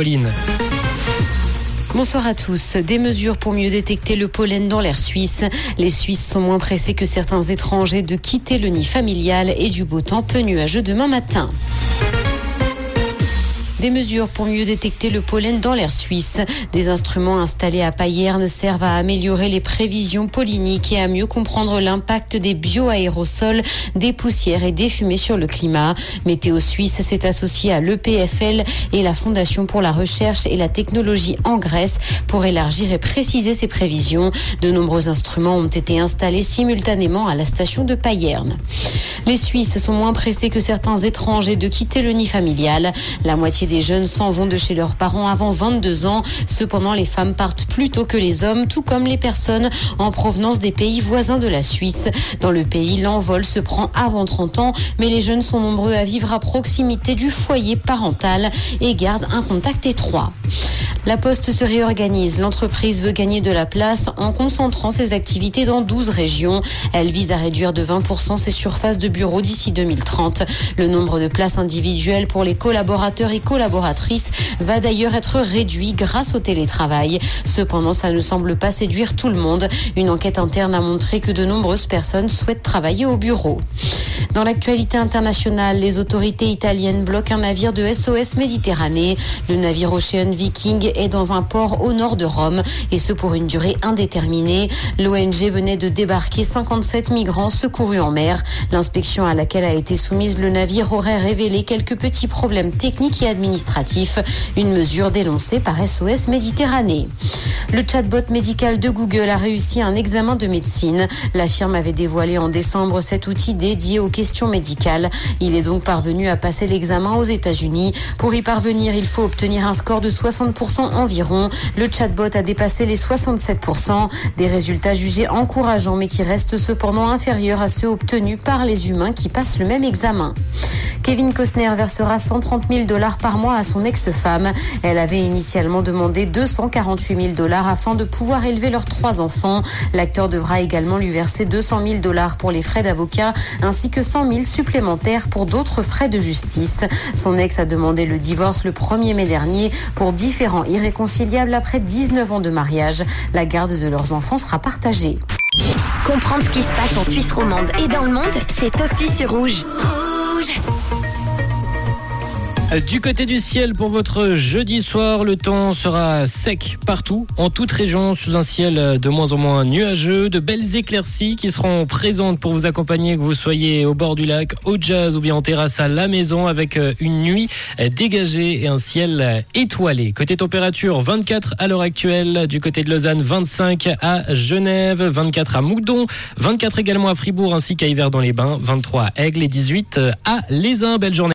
Pauline. Bonsoir à tous. Des mesures pour mieux détecter le pollen dans l'air suisse. Les Suisses sont moins pressés que certains étrangers de quitter le nid familial et du beau temps peu nuageux demain matin. Des mesures pour mieux détecter le pollen dans l'air suisse. Des instruments installés à Payerne servent à améliorer les prévisions polliniques et à mieux comprendre l'impact des bioaérosols, des poussières et des fumées sur le climat. Météo Suisse s'est associé à l'EPFL et la Fondation pour la recherche et la technologie en Grèce pour élargir et préciser ces prévisions. De nombreux instruments ont été installés simultanément à la station de Payerne. Les Suisses sont moins pressés que certains étrangers de quitter le nid familial. La moitié des jeunes s'en vont de chez leurs parents avant 22 ans. Cependant, les femmes partent plus tôt que les hommes, tout comme les personnes en provenance des pays voisins de la Suisse. Dans le pays, l'envol se prend avant 30 ans, mais les jeunes sont nombreux à vivre à proximité du foyer parental et gardent un contact étroit. La Poste se réorganise. L'entreprise veut gagner de la place en concentrant ses activités dans 12 régions. Elle vise à réduire de 20% ses surfaces de bureaux d'ici 2030. Le nombre de places individuelles pour les collaborateurs et collaboratrices va d'ailleurs être réduit grâce au télétravail. Cependant, ça ne semble pas séduire tout le monde. Une enquête interne a montré que de nombreuses personnes souhaitent travailler au bureau. Dans l'actualité internationale, les autorités italiennes bloquent un navire de SOS Méditerranée. Le navire Ocean Viking est dans un port au nord de Rome et ce pour une durée indéterminée. L'ONG venait de débarquer 57 migrants secourus en mer. L'inspection à laquelle a été soumise le navire aurait révélé quelques petits problèmes techniques et administratifs. Une mesure dénoncée par SOS Méditerranée. Le chatbot médical de Google a réussi un examen de médecine. La firme avait dévoilé en décembre cet outil dédié aux questions Il est donc parvenu à passer l'examen aux États-Unis. Pour y parvenir, il faut obtenir un score de 60% environ. Le chatbot a dépassé les 67%, des résultats jugés encourageants mais qui restent cependant inférieurs à ceux obtenus par les humains qui passent le même examen. Kevin Costner versera 130 000 dollars par mois à son ex-femme. Elle avait initialement demandé 248 000 dollars afin de pouvoir élever leurs trois enfants. L'acteur devra également lui verser 200 000 dollars pour les frais d'avocat ainsi que 100 000 supplémentaires pour d'autres frais de justice. Son ex a demandé le divorce le 1er mai dernier pour différents irréconciliables après 19 ans de mariage. La garde de leurs enfants sera partagée. Comprendre ce qui se passe en Suisse romande et dans le monde, c'est aussi sur Rouge. Rouge Du côté du ciel pour votre jeudi soir, le temps sera sec partout, en toute région, sous un ciel de moins en moins nuageux, de belles éclaircies qui seront présentes pour vous accompagner, que vous soyez au bord du lac, au jazz ou bien en terrasse à la maison avec une nuit dégagée et un ciel étoilé. Côté température, 24 à l'heure actuelle, du côté de Lausanne, 25 à Genève, 24 à Moudon, 24 également à Fribourg ainsi qu'à Hiver dans les Bains, 23 à Aigle et 18 à Les Belle journée.